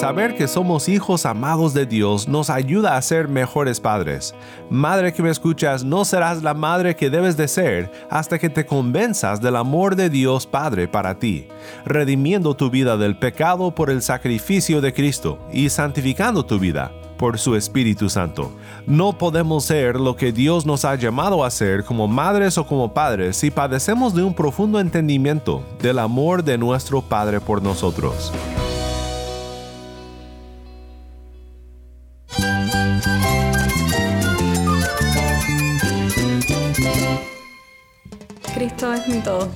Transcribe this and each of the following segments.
saber que somos hijos amados de Dios nos ayuda a ser mejores padres. Madre que me escuchas, no serás la madre que debes de ser hasta que te convenzas del amor de Dios Padre para ti, redimiendo tu vida del pecado por el sacrificio de Cristo y santificando tu vida por su Espíritu Santo. No podemos ser lo que Dios nos ha llamado a ser como madres o como padres si padecemos de un profundo entendimiento del amor de nuestro Padre por nosotros.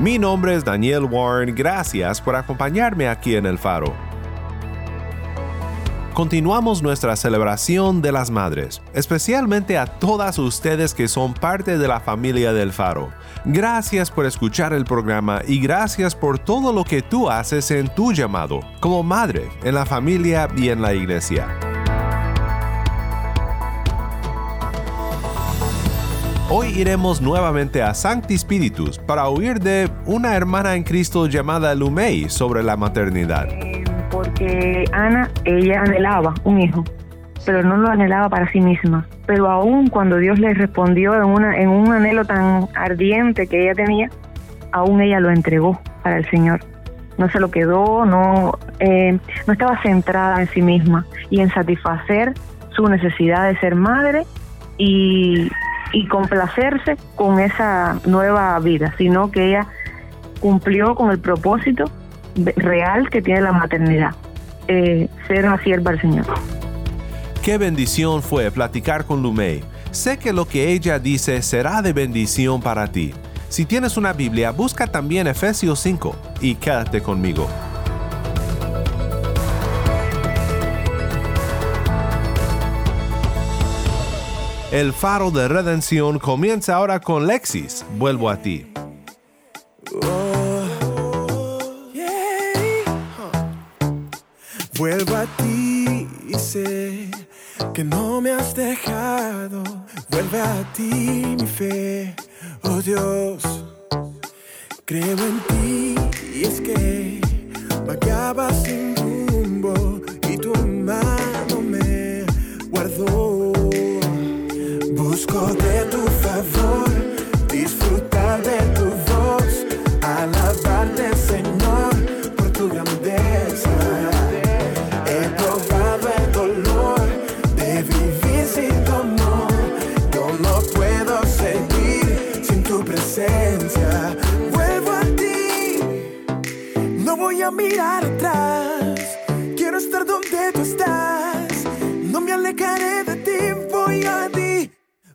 Mi nombre es Daniel Warren, gracias por acompañarme aquí en El Faro. Continuamos nuestra celebración de las madres, especialmente a todas ustedes que son parte de la familia del Faro. Gracias por escuchar el programa y gracias por todo lo que tú haces en tu llamado, como madre, en la familia y en la iglesia. Hoy iremos nuevamente a Sancti Spiritus para oír de una hermana en Cristo llamada Lumei sobre la maternidad. Porque Ana, ella anhelaba un hijo, pero no lo anhelaba para sí misma. Pero aún cuando Dios le respondió en, una, en un anhelo tan ardiente que ella tenía, aún ella lo entregó para el Señor. No se lo quedó, no, eh, no estaba centrada en sí misma y en satisfacer su necesidad de ser madre y y complacerse con esa nueva vida, sino que ella cumplió con el propósito real que tiene la maternidad, eh, ser una sierva del Señor. Qué bendición fue platicar con Lumei. Sé que lo que ella dice será de bendición para ti. Si tienes una Biblia, busca también Efesios 5 y quédate conmigo. El faro de redención comienza ahora con Lexis. Vuelvo a ti. Vuelvo a ti y sé que no me has dejado. Vuelve a ti mi fe, oh Dios. Creo en ti y es que vagaba sin rumbo y tu mano me guardó.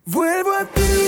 Vuelvo a ti.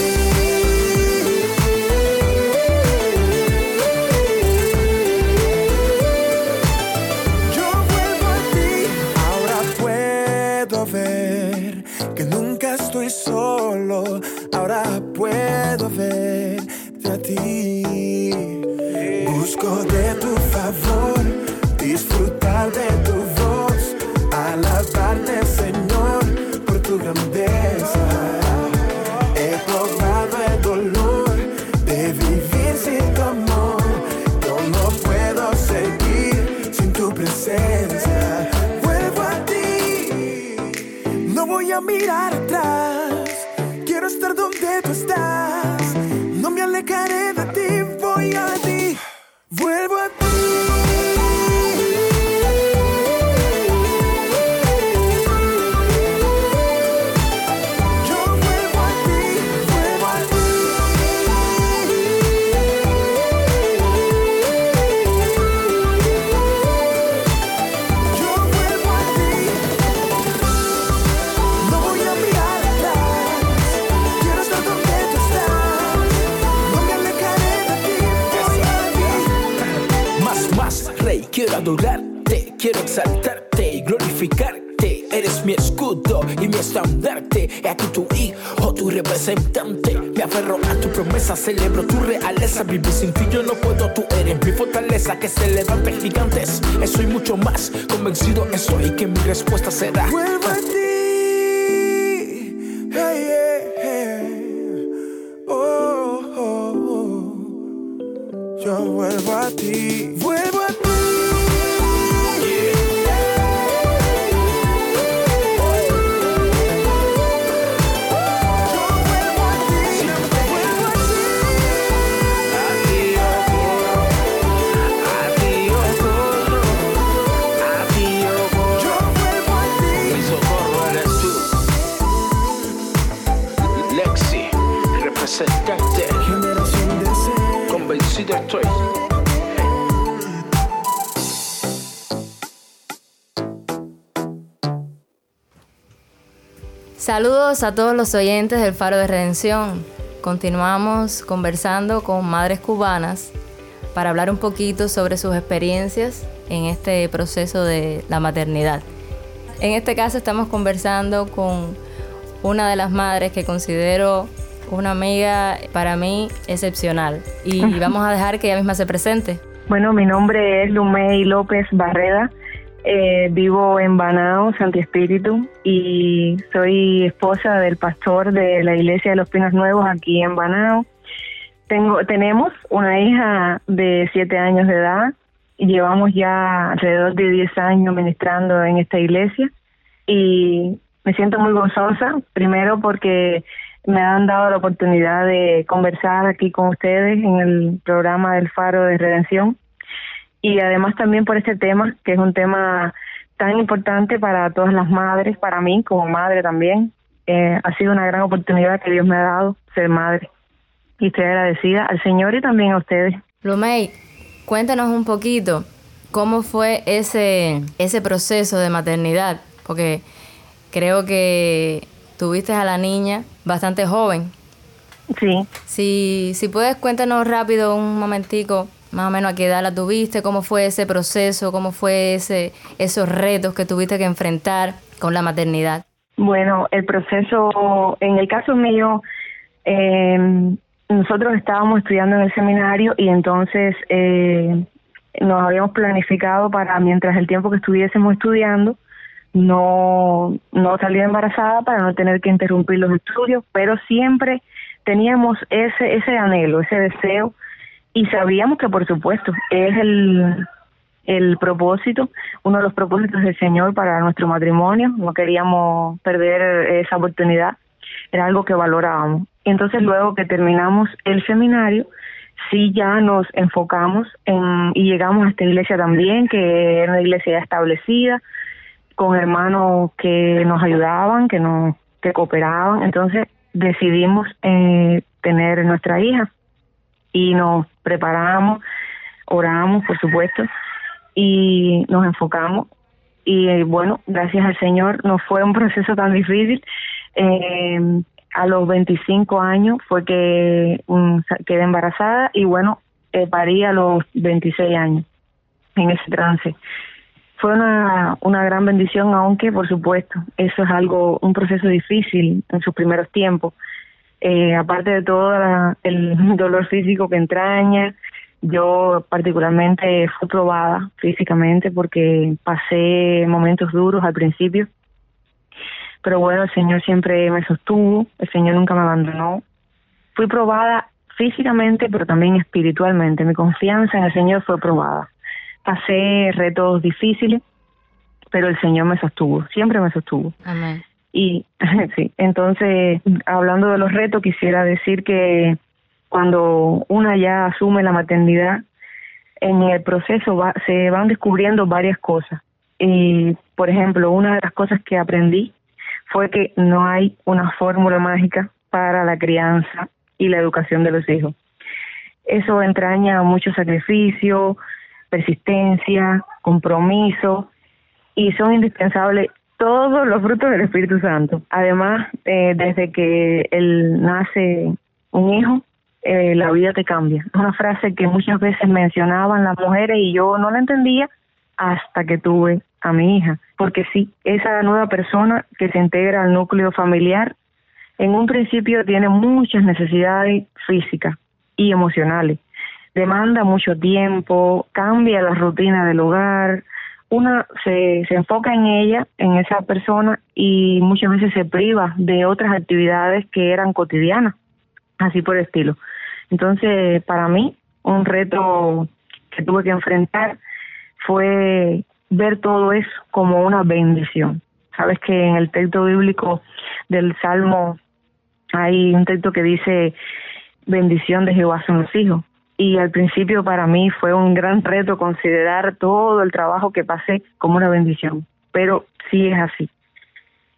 De ti, voy a ti. Vuelvo a ti. Adorarte, quiero exaltarte y glorificarte. Eres mi escudo y mi estandarte. He aquí tu hijo, tu representante. Me aferro a tu promesa, celebro tu realeza. Vivir sin ti yo no puedo, tú eres mi fortaleza que se levanta gigantes. Eso y mucho más, convencido estoy que mi respuesta será. A ti. Saludos a todos los oyentes del Faro de Redención. Continuamos conversando con madres cubanas para hablar un poquito sobre sus experiencias en este proceso de la maternidad. En este caso estamos conversando con una de las madres que considero una amiga para mí excepcional y vamos a dejar que ella misma se presente. Bueno, mi nombre es Lumey López Barreda. Eh, vivo en Banao, Santi Espíritu, y soy esposa del pastor de la iglesia de los Pinos Nuevos aquí en Banao. Tengo, tenemos una hija de siete años de edad y llevamos ya alrededor de 10 años ministrando en esta iglesia y me siento muy gozosa, primero porque me han dado la oportunidad de conversar aquí con ustedes en el programa del Faro de Redención y además también por este tema, que es un tema tan importante para todas las madres, para mí como madre también. Eh, ha sido una gran oportunidad que Dios me ha dado ser madre y estoy agradecida al Señor y también a ustedes. Lumey, cuéntanos un poquito cómo fue ese, ese proceso de maternidad, porque creo que tuviste a la niña bastante joven. Sí. Si, si puedes, cuéntanos rápido un momentico, más o menos a qué edad la tuviste, cómo fue ese proceso, cómo fue ese, esos retos que tuviste que enfrentar con la maternidad. Bueno, el proceso, en el caso mío, eh, nosotros estábamos estudiando en el seminario y entonces eh, nos habíamos planificado para mientras el tiempo que estuviésemos estudiando no no salir embarazada para no tener que interrumpir los estudios, pero siempre teníamos ese ese anhelo, ese deseo y sabíamos que por supuesto es el el propósito, uno de los propósitos del Señor para nuestro matrimonio, no queríamos perder esa oportunidad, era algo que valorábamos. Y entonces luego que terminamos el seminario, sí ya nos enfocamos en, y llegamos a esta iglesia también, que era una iglesia establecida, con hermanos que nos ayudaban, que nos que cooperaban, entonces decidimos eh, tener nuestra hija y nos preparamos, oramos, por supuesto, y nos enfocamos y bueno, gracias al Señor no fue un proceso tan difícil. Eh, a los 25 años fue que um, quedé embarazada y bueno, eh, parí a los 26 años en ese trance. Fue una, una gran bendición, aunque por supuesto eso es algo, un proceso difícil en sus primeros tiempos. Eh, aparte de todo el dolor físico que entraña, yo particularmente fui probada físicamente porque pasé momentos duros al principio, pero bueno, el Señor siempre me sostuvo, el Señor nunca me abandonó. Fui probada físicamente, pero también espiritualmente. Mi confianza en el Señor fue probada. Pasé retos difíciles, pero el Señor me sostuvo, siempre me sostuvo. Amén. Y sí, entonces, hablando de los retos, quisiera decir que cuando una ya asume la maternidad, en el proceso va, se van descubriendo varias cosas. Y, por ejemplo, una de las cosas que aprendí fue que no hay una fórmula mágica para la crianza y la educación de los hijos. Eso entraña mucho sacrificio, persistencia, compromiso y son indispensables todos los frutos del Espíritu Santo. Además, eh, desde que él nace un hijo, eh, la vida te cambia. Una frase que muchas veces mencionaban las mujeres y yo no la entendía hasta que tuve a mi hija. Porque sí, esa nueva persona que se integra al núcleo familiar, en un principio tiene muchas necesidades físicas y emocionales. Demanda mucho tiempo, cambia la rutina del hogar, una se, se enfoca en ella, en esa persona, y muchas veces se priva de otras actividades que eran cotidianas, así por estilo. Entonces, para mí, un reto que tuve que enfrentar fue ver todo eso como una bendición. Sabes que en el texto bíblico del Salmo hay un texto que dice, bendición de Jehová son los hijos. Y al principio para mí fue un gran reto considerar todo el trabajo que pasé como una bendición, pero sí es así,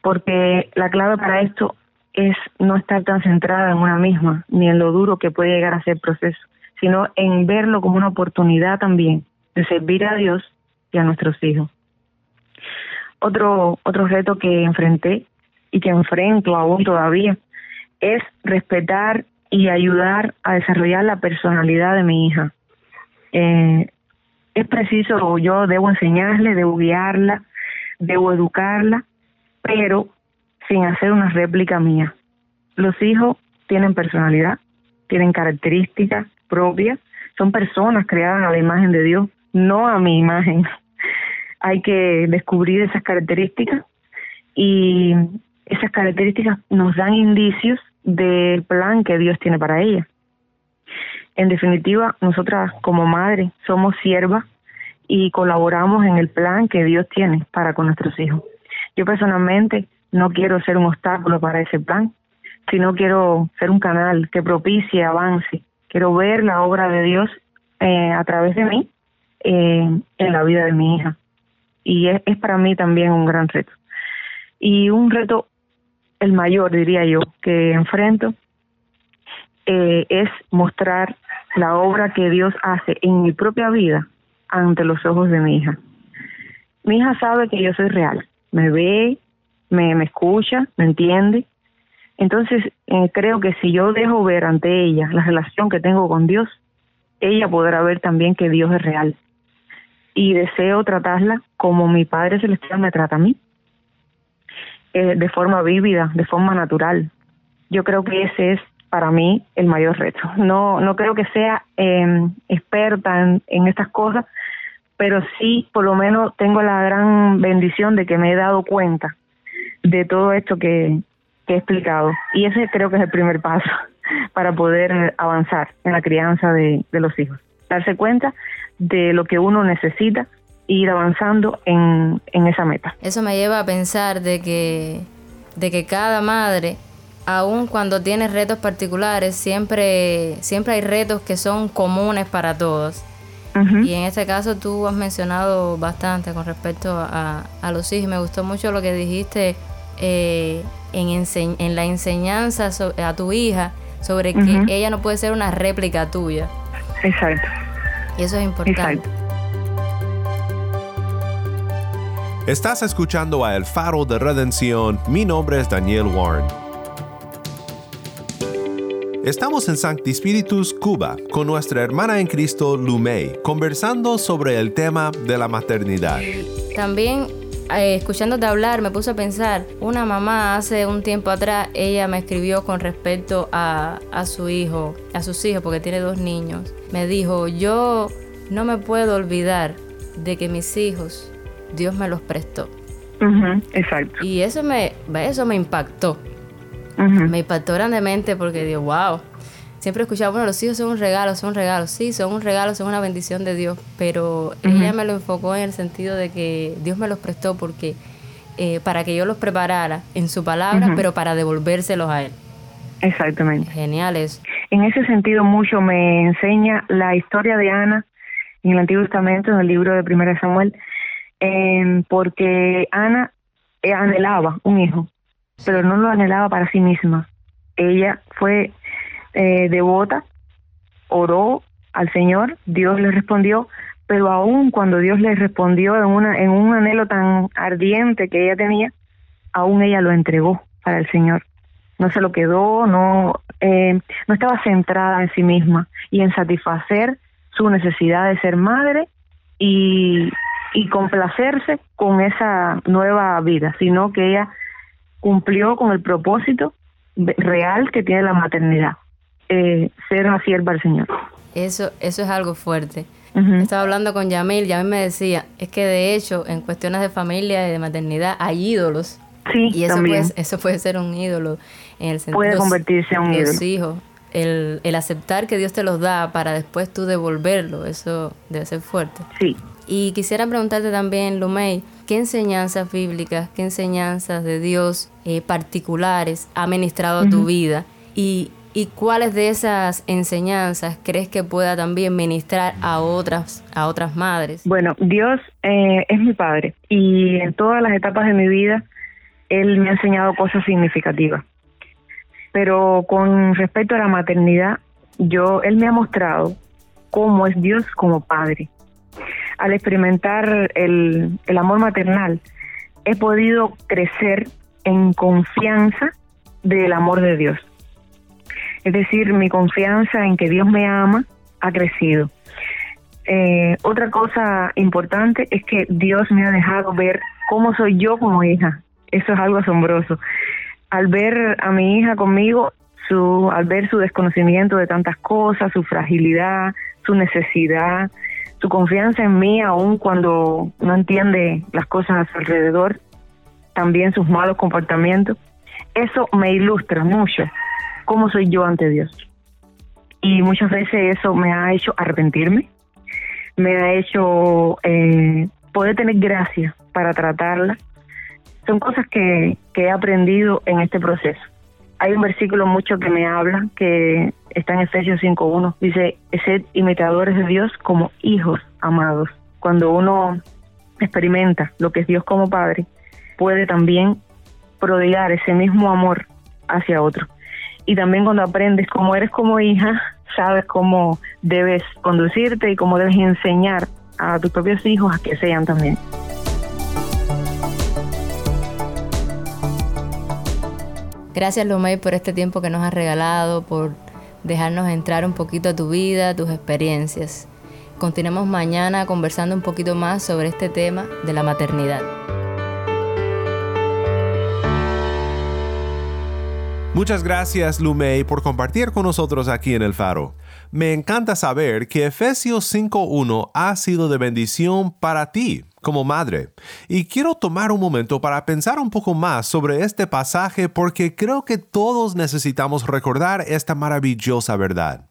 porque la clave para esto es no estar tan centrada en una misma, ni en lo duro que puede llegar a ser el proceso, sino en verlo como una oportunidad también de servir a Dios y a nuestros hijos. Otro, otro reto que enfrenté y que enfrento aún todavía es respetar y ayudar a desarrollar la personalidad de mi hija. Eh, es preciso, yo debo enseñarle, debo guiarla, debo educarla, pero sin hacer una réplica mía. Los hijos tienen personalidad, tienen características propias, son personas creadas a la imagen de Dios, no a mi imagen. Hay que descubrir esas características y esas características nos dan indicios del plan que Dios tiene para ella. En definitiva, nosotras como madre somos siervas y colaboramos en el plan que Dios tiene para con nuestros hijos. Yo personalmente no quiero ser un obstáculo para ese plan, sino quiero ser un canal que propicie avance. Quiero ver la obra de Dios eh, a través de mí eh, en la vida de mi hija. Y es, es para mí también un gran reto. Y un reto, el mayor, diría yo, que enfrento, eh, es mostrar la obra que Dios hace en mi propia vida ante los ojos de mi hija. Mi hija sabe que yo soy real, me ve, me, escucha, me entiende. Entonces, eh, creo que si yo dejo ver ante ella la relación que tengo con Dios, ella podrá ver también que Dios es real. Y deseo tratarla como mi Padre Celestial me trata a mí, eh, de forma vívida, de forma natural. Yo creo que ese es para mí el mayor reto. No, no creo que sea eh, experta en, estas cosas, pero sí por lo menos tengo la gran bendición de que me he dado cuenta de todo esto que, he explicado. Y ese creo que es el primer paso para poder avanzar en la crianza de, los hijos. Darse cuenta de lo que uno necesita ir avanzando en, en esa meta. Eso me lleva a pensar de que, de que cada madre aun cuando tiene retos particulares, siempre, siempre hay retos que son comunes para todos. Y en este caso tú has mencionado bastante con respecto a, a los hijos. Me gustó mucho lo que dijiste eh, en, en la enseñanza a tu hija sobre que ella no puede ser una réplica tuya. Exacto. Y eso es importante. Estás escuchando a El Faro de Redención. Mi nombre es Daniel Warren. Estamos en Sancti Spiritus, Cuba, con nuestra hermana en Cristo, Lumey, conversando sobre el tema de la maternidad. También eh, escuchándote hablar, me puse a pensar, una mamá hace un tiempo atrás, ella me escribió con respecto a, su hijo, a sus hijos, porque tiene dos niños. Me dijo, yo no me puedo olvidar de que mis hijos, Dios me los prestó. exacto. Y eso me, eso me impactó. Me impactó grandemente porque digo, wow, siempre escuchaba, bueno, los hijos son un regalo, son un regalo. Sí, son un regalo, son una bendición de Dios, pero ella me lo enfocó en el sentido de que Dios me los prestó porque eh, para que yo los preparara en su palabra, pero para devolvérselos a Él. Exactamente. Genial eso. En ese sentido, mucho me enseña la historia de Ana en el Antiguo Testamento, en el libro de Primera Samuel, eh, porque Ana eh, anhelaba un hijo, pero no lo anhelaba para sí misma. Ella fue eh, devota, oró al Señor, Dios le respondió, pero aún cuando Dios le respondió en, una, en un anhelo tan ardiente que ella tenía, aún ella lo entregó para el Señor. No se lo quedó, no eh, no estaba centrada en sí misma y en satisfacer su necesidad de ser madre y, y complacerse con esa nueva vida, sino que ella cumplió con el propósito real que tiene la maternidad, eh, ser una sierva del Señor. Eso, eso es algo fuerte. Estaba hablando con Yamil, Yamil me decía, es que de hecho en cuestiones de familia y de maternidad hay ídolos. Sí, y eso también. Puede, eso puede ser un ídolo en el sentido Puede convertirse en un ídolo. los hijos. El, el aceptar que Dios te los da para después tú devolverlo, eso debe ser fuerte. Sí. Y quisiera preguntarte también, Lumey, ¿qué enseñanzas bíblicas, qué enseñanzas de Dios eh, particulares ha ministrado a tu vida? Y, ¿Y cuáles de esas enseñanzas crees que pueda también ministrar a otras, a otras madres? Bueno, Dios eh, es mi padre y en todas las etapas de mi vida Él me ha enseñado cosas significativas. Pero con respecto a la maternidad, yo Él me ha mostrado cómo es Dios como padre. Al experimentar el, amor maternal, he podido crecer en confianza del amor de Dios. Es decir, mi confianza en que Dios me ama ha crecido. Eh, otra cosa importante es que Dios me ha dejado ver cómo soy yo como hija. Eso es algo asombroso. Al ver a mi hija conmigo, su, al ver su desconocimiento de tantas cosas, su fragilidad, su necesidad, su confianza en mí, aun cuando no entiende las cosas a su alrededor, también sus malos comportamientos, eso me ilustra mucho cómo soy yo ante Dios. Y muchas veces eso me ha hecho arrepentirme, me ha hecho eh, poder tener gracia para tratarla. Son cosas que, que he aprendido en este proceso. Hay un versículo mucho que me habla, que está en Efesios 5.1. Dice, sed imitadores de Dios como hijos amados. Cuando uno experimenta lo que es Dios como Padre, puede también prodigar ese mismo amor hacia otro. Y también cuando aprendes cómo eres como hija, sabes cómo debes conducirte y cómo debes enseñar a tus propios hijos a que sean también. Gracias, Lumey, por este tiempo que nos has regalado, por dejarnos entrar un poquito a tu vida, tus experiencias. Continuemos mañana conversando un poquito más sobre este tema de la maternidad. Muchas gracias, Lumey, por compartir con nosotros aquí en el Faro. Me encanta saber que Efesios 5.1 ha sido de bendición para ti como madre. Y quiero tomar un momento para pensar un poco más sobre este pasaje porque creo que todos necesitamos recordar esta maravillosa verdad.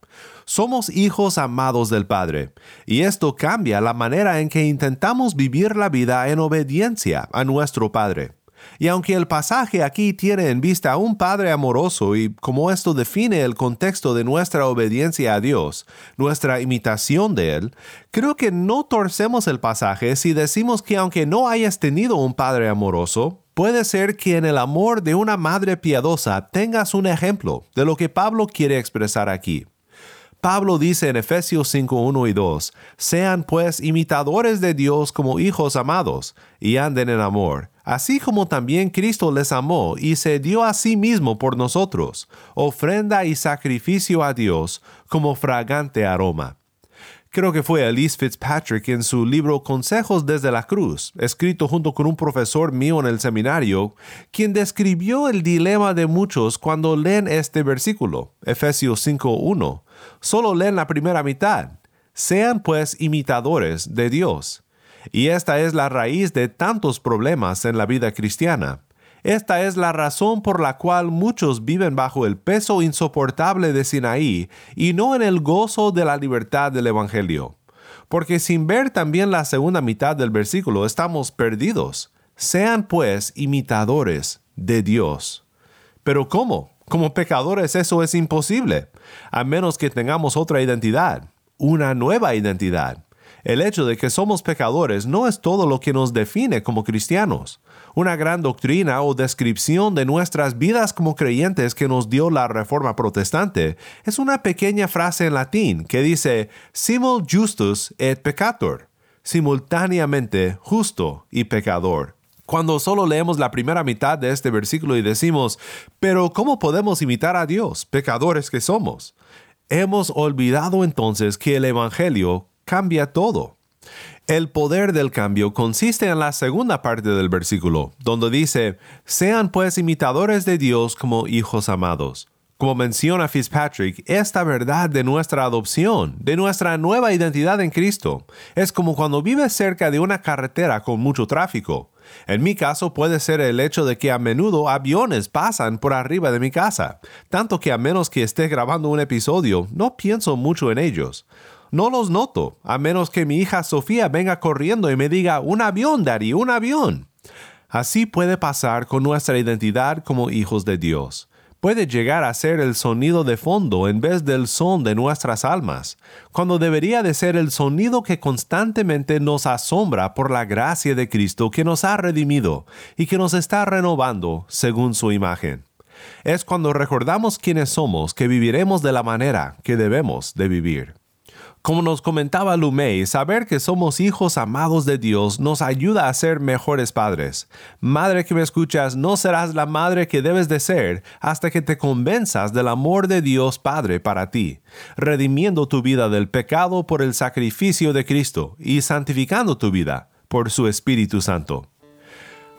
Somos hijos amados del Padre, y esto cambia la manera en que intentamos vivir la vida en obediencia a nuestro Padre. Y aunque el pasaje aquí tiene en vista a un Padre amoroso y como esto define el contexto de nuestra obediencia a Dios, nuestra imitación de Él, creo que no torcemos el pasaje si decimos que aunque no hayas tenido un Padre amoroso, puede ser que en el amor de una madre piadosa tengas un ejemplo de lo que Pablo quiere expresar aquí. Pablo dice en Efesios 5, 1 y 2, Sean pues imitadores de Dios como hijos amados, y anden en amor, así como también Cristo les amó y se dio a sí mismo por nosotros, ofrenda y sacrificio a Dios como fragante aroma. Creo que fue Elise Fitzpatrick en su libro Consejos desde la Cruz, escrito junto con un profesor mío en el seminario, quien describió el dilema de muchos cuando leen este versículo, Efesios 5.1. Solo leen la primera mitad. Sean pues imitadores de Dios. Y esta es la raíz de tantos problemas en la vida cristiana. Esta es la razón por la cual muchos viven bajo el peso insoportable de Sinaí y no en el gozo de la libertad del Evangelio. Porque sin ver también la segunda mitad del versículo estamos perdidos. Sean pues imitadores de Dios. Pero ¿cómo? Como pecadores eso es imposible, a menos que tengamos otra identidad, una nueva identidad. El hecho de que somos pecadores no es todo lo que nos define como cristianos. Una gran doctrina o descripción de nuestras vidas como creyentes que nos dio la Reforma Protestante es una pequeña frase en latín que dice simul justus et peccator, simultáneamente justo y pecador. Cuando solo leemos la primera mitad de este versículo y decimos, pero ¿cómo podemos imitar a Dios, pecadores que somos? Hemos olvidado entonces que el Evangelio cambia todo. El poder del cambio consiste en la segunda parte del versículo, donde dice, sean pues imitadores de Dios como hijos amados. Como menciona Fitzpatrick, esta verdad de nuestra adopción, de nuestra nueva identidad en Cristo, es como cuando vives cerca de una carretera con mucho tráfico. En mi caso puede ser el hecho de que a menudo aviones pasan por arriba de mi casa, tanto que a menos que esté grabando un episodio, no pienso mucho en ellos. No los noto, a menos que mi hija Sofía venga corriendo y me diga, un avión, Daddy, un avión. Así puede pasar con nuestra identidad como hijos de Dios puede llegar a ser el sonido de fondo en vez del son de nuestras almas, cuando debería de ser el sonido que constantemente nos asombra por la gracia de Cristo que nos ha redimido y que nos está renovando según su imagen. Es cuando recordamos quiénes somos que viviremos de la manera que debemos de vivir. Como nos comentaba Lumey, saber que somos hijos amados de Dios nos ayuda a ser mejores padres. Madre que me escuchas, no serás la madre que debes de ser hasta que te convenzas del amor de Dios Padre para ti, redimiendo tu vida del pecado por el sacrificio de Cristo y santificando tu vida por su Espíritu Santo.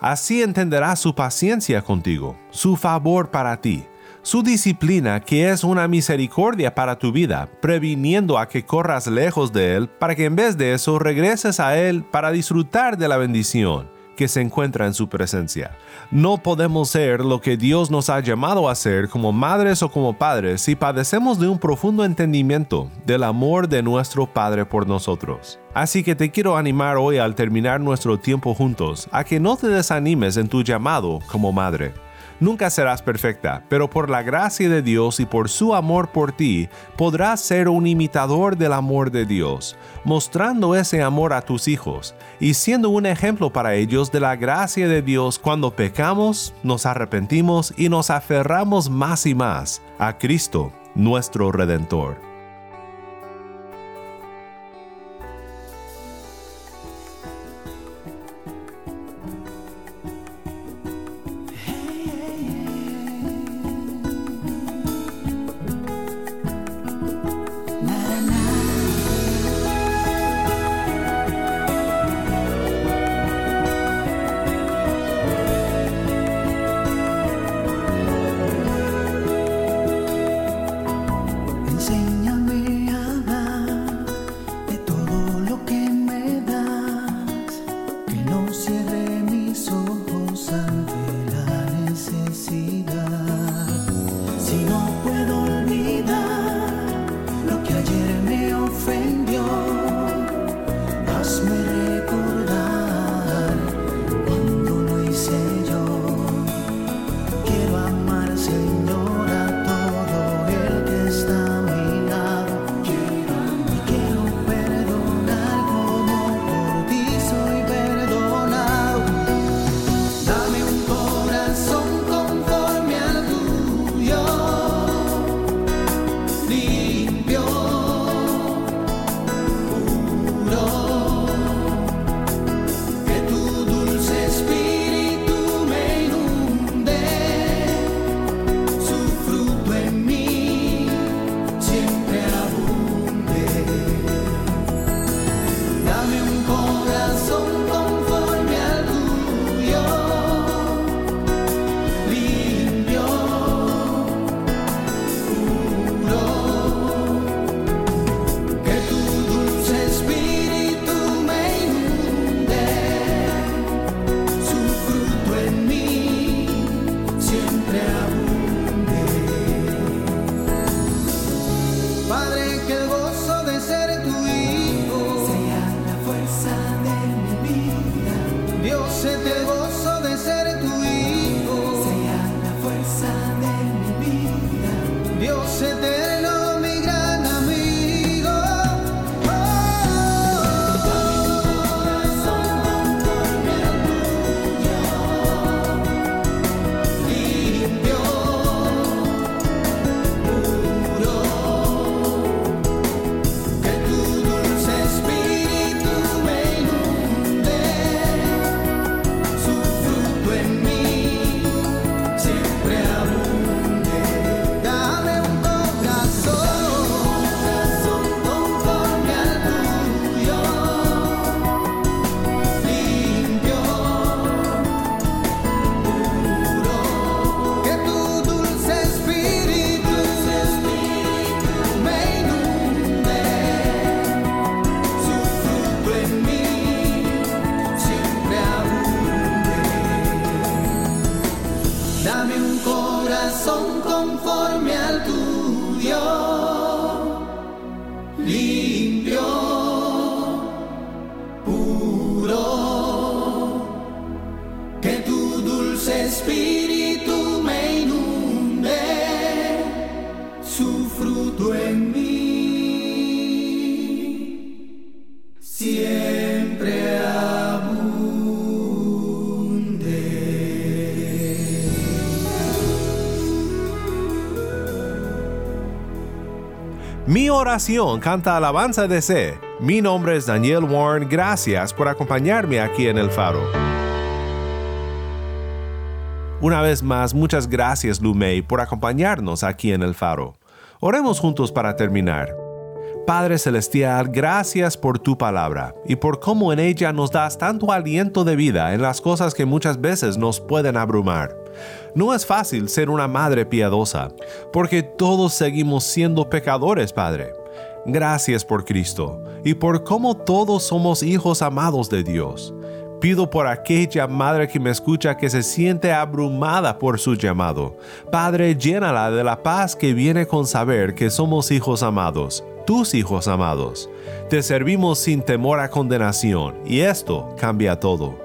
Así entenderás su paciencia contigo, su favor para ti, su disciplina que es una misericordia para tu vida, previniendo a que corras lejos de Él, para que en vez de eso regreses a Él para disfrutar de la bendición que se encuentra en su presencia. No podemos ser lo que Dios nos ha llamado a ser como madres o como padres si padecemos de un profundo entendimiento del amor de nuestro Padre por nosotros. Así que te quiero animar hoy al terminar nuestro tiempo juntos a que no te desanimes en tu llamado como madre Nunca serás perfecta, pero por la gracia de Dios y por su amor por ti, podrás ser un imitador del amor de Dios, mostrando ese amor a tus hijos y siendo un ejemplo para ellos de la gracia de Dios cuando pecamos, nos arrepentimos y nos aferramos más y más a Cristo, nuestro Redentor. de Dame un corazón conforme al tuyo. Oración canta alabanza de C. Mi nombre es Daniel Warren. Gracias por acompañarme aquí en el faro. Una vez más, muchas gracias Lumei por acompañarnos aquí en el faro. Oremos juntos para terminar. Padre Celestial, gracias por tu palabra y por cómo en ella nos das tanto aliento de vida en las cosas que muchas veces nos pueden abrumar. No es fácil ser una madre piadosa, porque todos seguimos siendo pecadores, Padre. Gracias por Cristo y por cómo todos somos hijos amados de Dios. Pido por aquella madre que me escucha que se siente abrumada por su llamado. Padre, llénala de la paz que viene con saber que somos hijos amados, tus hijos amados. Te servimos sin temor a condenación y esto cambia todo.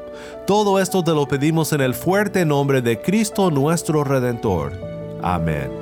Todo esto te lo pedimos en el fuerte nombre de Cristo nuestro Redentor. Amén.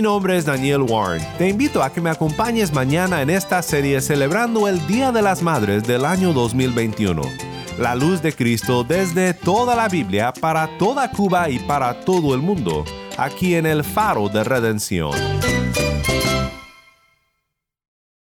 Mi nombre es Daniel Warren. Te invito a que me acompañes mañana en esta serie celebrando el Día de las Madres del año 2021. La luz de Cristo desde toda la Biblia para toda Cuba y para todo el mundo, aquí en el Faro de Redención.